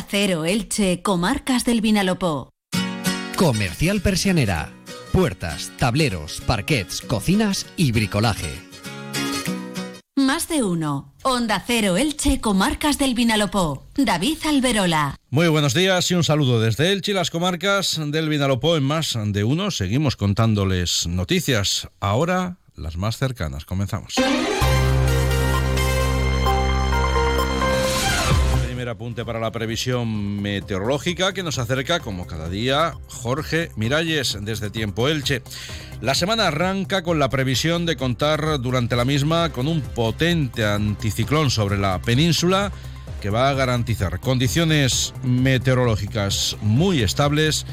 Onda Cero Elche, Comarcas del Vinalopó. Comercial Persianera. Puertas, tableros, parquets, cocinas y bricolaje. Más de uno. Onda Cero Elche, Comarcas del Vinalopó. David Alberola. Muy buenos días y un saludo desde Elche y las comarcas del Vinalopó en más de uno. Seguimos contándoles noticias. Ahora las más cercanas. Comenzamos. Apunte para la previsión meteorológica que nos acerca, como cada día, Jorge Miralles desde Tiempo Elche. La semana arranca con la previsión de contar durante la misma con un potente anticiclón sobre la península que va a garantizar condiciones meteorológicas muy estables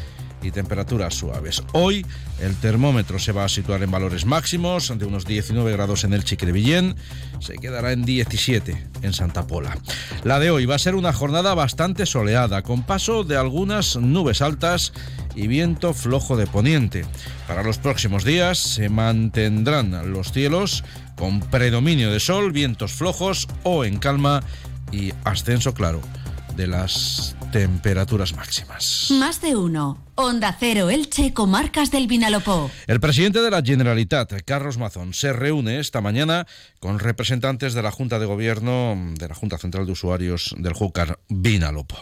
temperaturas suaves. Hoy el termómetro se va a situar en valores máximos de unos 19 grados en el Chiquerevillén, se quedará en 17 en Santa Pola. La de hoy va a ser una jornada bastante soleada, con paso de algunas nubes altas y viento flojo de poniente. Para los próximos días se mantendrán los cielos con predominio de sol, vientos flojos o en calma y ascenso claro de las temperaturas máximas. Más de uno. Onda Cero Elche, Comarcas del Vinalopó. El presidente de la Generalitat, Carlos Mazón, se reúne esta mañana con representantes de la Junta de Gobierno de la Junta Central de Usuarios del Júcar Vinalopó.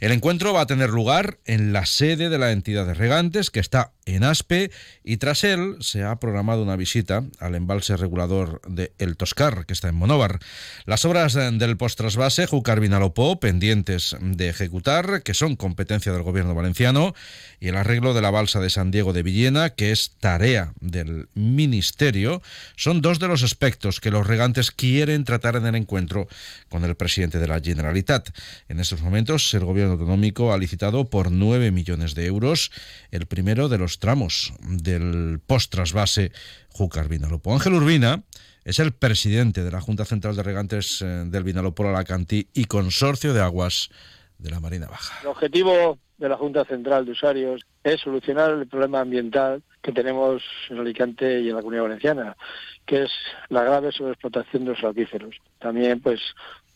El encuentro va a tener lugar en la sede de la entidad de regantes, que está en Aspe, y tras él se ha programado una visita al embalse regulador de El Toscar, que está en Monóvar. Las obras del postrasvase Júcar Vinalopó, pendientes de ejecutar, que son competencia del Gobierno valenciano, y el arreglo de la balsa de San Diego de Villena, que es tarea del Ministerio, son dos de los aspectos que los regantes quieren tratar en el encuentro con el presidente de la Generalitat. En estos momentos, el gobierno autonómico ha licitado por 9 millones de euros el primero de los tramos del post-trasvase Júcar Vinalopó. Ángel Urbina es el presidente de la Junta Central de Regantes eh, del Vinalopó Alacantí y Consorcio de Aguas de la Marina Baja. El objetivo de la Junta Central de Usuarios es solucionar el problema ambiental que tenemos en Alicante y en la Comunidad Valenciana, que es la grave sobreexplotación de los acuíferos. También, pues,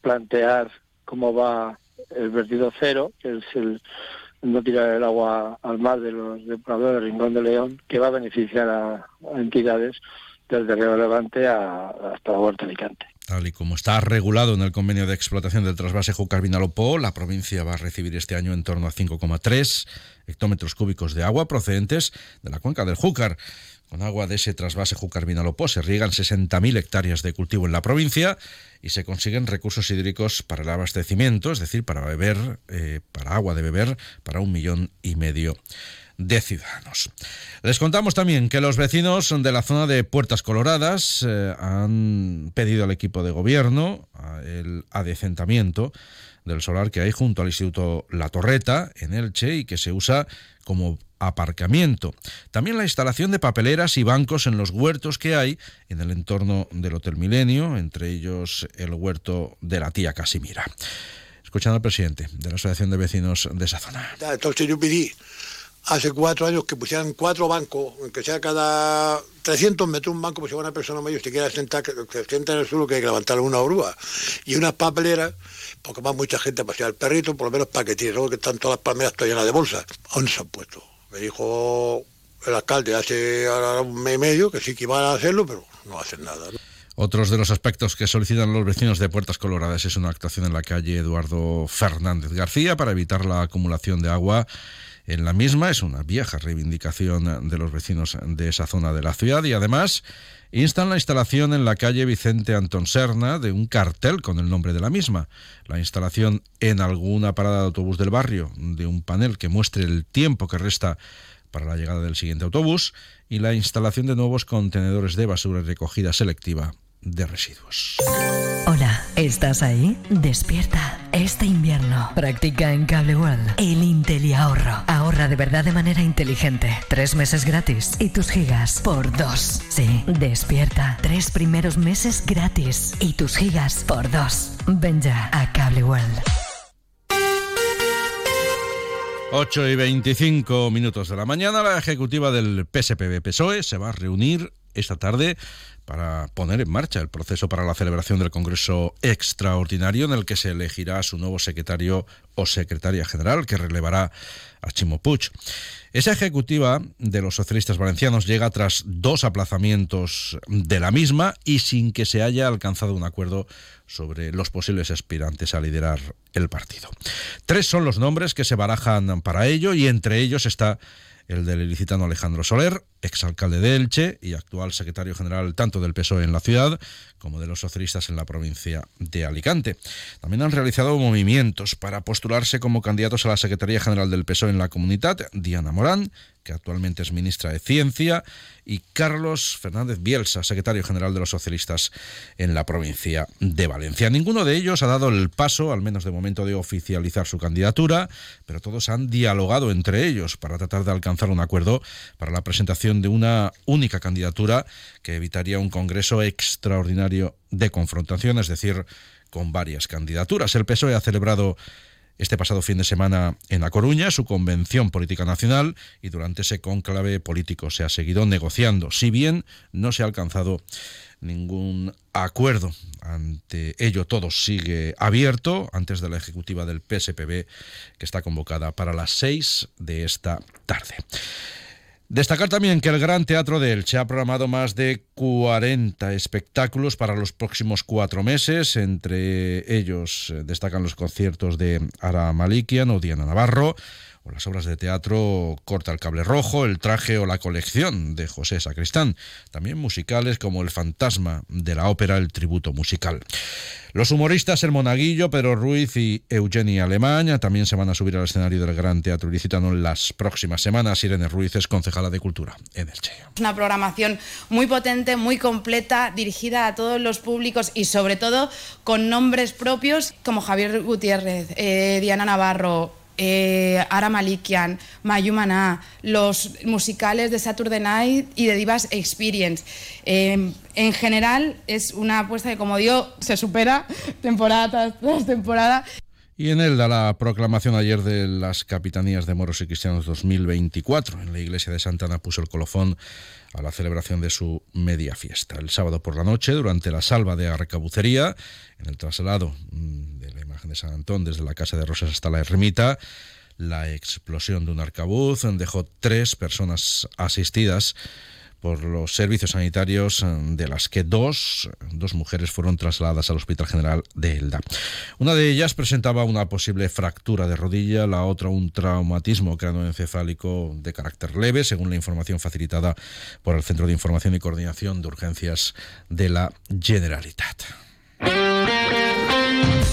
plantear cómo va el vertido cero, que es el no tirar el agua al mar de los depuradores de Rincón de León, que va a beneficiar a, entidades desde Río Levante hasta la Huerta Alicante. Tal y como está regulado en el convenio de explotación del trasvase Júcar Vinalopó, la provincia va a recibir este año en torno a 5,3 hectómetros cúbicos de agua procedentes de la cuenca del Júcar. Con agua de ese trasvase Júcar Vinalopó se riegan 60.000 hectáreas de cultivo en la provincia y se consiguen recursos hídricos para el abastecimiento, es decir, para beber, eh, para agua de beber, para un millón y medio de ciudadanos. Les contamos también que los vecinos de la zona de Puertas Coloradas eh, han pedido al equipo de gobierno el adecentamiento del solar que hay junto al Instituto La Torreta en Elche y que se usa como aparcamiento. También la instalación de papeleras y bancos en los huertos que hay en el entorno del Hotel Milenio, entre ellos el huerto de la tía Casimira. Escuchando al presidente de la Asociación de Vecinos de esa zona. Hace cuatro años que pusieran cuatro bancos, que sea cada 300 metros un banco, pues si una persona mayor se quiere sentar, que se sienta en el suelo, que hay que levantar una oruga. Y unas papeleras, porque va mucha gente a pasear el perrito, por lo menos que tiene, que están todas las palmeras llenas de bolsas. ¿Dónde se han puesto? Me dijo el alcalde hace un mes y medio que sí que iban a hacerlo, pero no hacen nada. Otros de los aspectos que solicitan los vecinos de Puertas Coloradas es una actuación en la calle Eduardo Fernández García para evitar la acumulación de agua en la misma. Es una vieja reivindicación de los vecinos de esa zona de la ciudad y además instan la instalación en la calle Vicente Antón Serna de un cartel con el nombre de la misma. La instalación en alguna parada de autobús del barrio de un panel que muestre el tiempo que resta para la llegada del siguiente autobús y la instalación de nuevos contenedores de basura y recogida selectiva de residuos. Hola, ¿estás ahí? Despierta. Este invierno practica en Cable World el Intel ahorro. Ahorra de verdad de manera inteligente. Tres meses gratis y tus gigas por dos. Sí, despierta. Tres primeros meses gratis y tus gigas por dos. Ven ya a Cable World. 8 y 25 minutos de la mañana, la ejecutiva del PSPB PSOE se va a reunir esta tarde para poner en marcha el proceso para la celebración del Congreso Extraordinario en el que se elegirá a su nuevo secretario o secretaria general que relevará a Chimo Puig. Esa ejecutiva de los socialistas valencianos llega tras dos aplazamientos de la misma y sin que se haya alcanzado un acuerdo sobre los posibles aspirantes a liderar el partido. Tres son los nombres que se barajan para ello y entre ellos está el del ilicitano Alejandro Soler, exalcalde de Elche y actual secretario general tanto del PSOE en la ciudad como de los socialistas en la provincia de Alicante. También han realizado movimientos para postularse como candidatos a la Secretaría General del PSOE en la comunidad Diana Morán, que actualmente es ministra de Ciencia, y Carlos Fernández Bielsa, secretario general de los socialistas en la provincia de Valencia. Ninguno de ellos ha dado el paso, al menos de momento, de oficializar su candidatura, pero todos han dialogado entre ellos para tratar de alcanzar un acuerdo para la presentación de una única candidatura que evitaría un Congreso extraordinario de confrontación, es decir, con varias candidaturas. El PSOE ha celebrado este pasado fin de semana en La Coruña su convención política nacional y durante ese conclave político se ha seguido negociando, si bien no se ha alcanzado ningún acuerdo. Ante ello todo sigue abierto antes de la ejecutiva del PSPB que está convocada para las seis de esta tarde. Destacar también que el Gran Teatro de Elche ha programado más de 40 espectáculos para los próximos cuatro meses. Entre ellos eh, destacan los conciertos de Ara Malikian o Diana Navarro, o las obras de teatro Corta el cable rojo, El traje o la colección de José Sacristán, también musicales como El fantasma de la ópera El tributo musical. Los humoristas El Monaguillo, Pedro Ruiz y Eugenia Alemania también se van a subir al escenario del Gran Teatro Ilicitano en las próximas semanas. Irene Ruiz es concejala de Cultura en el Che. Una programación muy potente, muy completa, dirigida a todos los públicos y sobre todo con nombres propios como Javier Gutiérrez, eh, Diana Navarro, eh, Ara Malikian, Mayumana, los musicales de Saturday Night y de Divas Experience. Eh, en general es una apuesta que, como digo, se supera temporada tras temporada. Y en él da la proclamación ayer de las Capitanías de Moros y Cristianos 2024. En la iglesia de Santana puso el colofón a la celebración de su media fiesta. El sábado por la noche, durante la salva de arcabucería, en el traslado mm, de San Antón desde la Casa de Rosas hasta la ermita. La explosión de un arcabuz dejó tres personas asistidas por los servicios sanitarios, de las que dos, dos mujeres fueron trasladadas al Hospital General de Elda. Una de ellas presentaba una posible fractura de rodilla, la otra un traumatismo cranoencefálico de carácter leve, según la información facilitada por el Centro de Información y Coordinación de Urgencias de la Generalitat.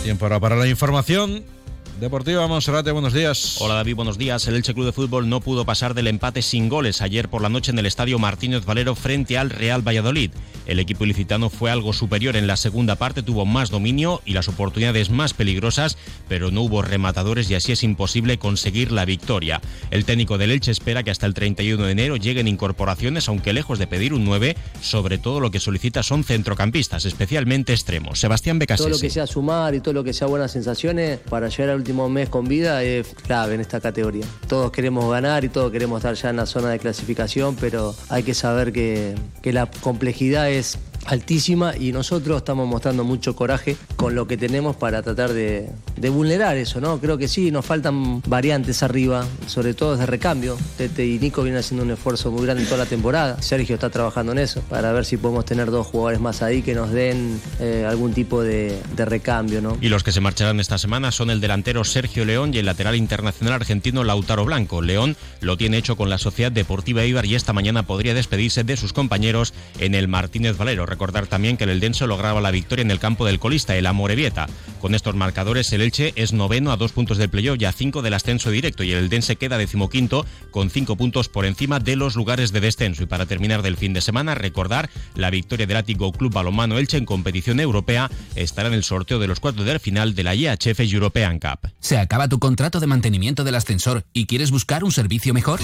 Tiempo ahora para la información. Deportiva, Monserrate, buenos días. Hola David, buenos días. El Elche Club de Fútbol no pudo pasar del empate sin goles ayer por la noche en el estadio Martínez Valero frente al Real Valladolid. El equipo ilicitano fue algo superior en la segunda parte, tuvo más dominio y las oportunidades más peligrosas, pero no hubo rematadores y así es imposible conseguir la victoria. El técnico del Elche espera que hasta el 31 de enero lleguen incorporaciones, aunque lejos de pedir un 9, sobre todo lo que solicita son centrocampistas, especialmente extremos. Sebastián Becasese. Todo lo que sea sumar y todo lo que sea buenas sensaciones para llegar al último mes con vida es clave en esta categoría. Todos queremos ganar y todos queremos estar ya en la zona de clasificación, pero hay que saber que, que la complejidad es altísima y nosotros estamos mostrando mucho coraje con lo que tenemos para tratar de, vulnerar eso, ¿no? Creo que sí, nos faltan variantes arriba, sobre todo desde recambio. Tete y Nico vienen haciendo un esfuerzo muy grande toda la temporada. Sergio está trabajando en eso para ver si podemos tener dos jugadores más ahí que nos den eh, algún tipo de, de recambio, ¿no? Y los que se marcharán esta semana son el delantero Sergio León y el lateral internacional argentino Lautaro Blanco. León lo tiene hecho con la Sociedad Deportiva Ibar y esta mañana podría despedirse de sus compañeros en el Martínez Valero recordar también que el Eldense lograba la victoria en el campo del colista, el Amorebieta. Con estos marcadores, el Elche es noveno a dos puntos del playoff y a cinco del ascenso directo y el Eldense queda decimoquinto con cinco puntos por encima de los lugares de descenso. Y para terminar del fin de semana, recordar la victoria del Ático Club Balomano Elche en competición europea estará en el sorteo de los cuartos del final de la IHF European Cup. ¿Se acaba tu contrato de mantenimiento del ascensor y quieres buscar un servicio mejor?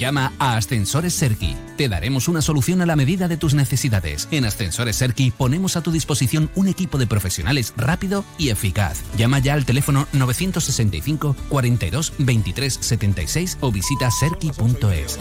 Llama a Ascensores Serki. Te daremos una solución a la medida de tus necesidades. En Ascensores Serki ponemos a tu disposición un equipo de profesionales rápido y eficaz. Llama ya al teléfono 965 42 23 76 o visita serki.es.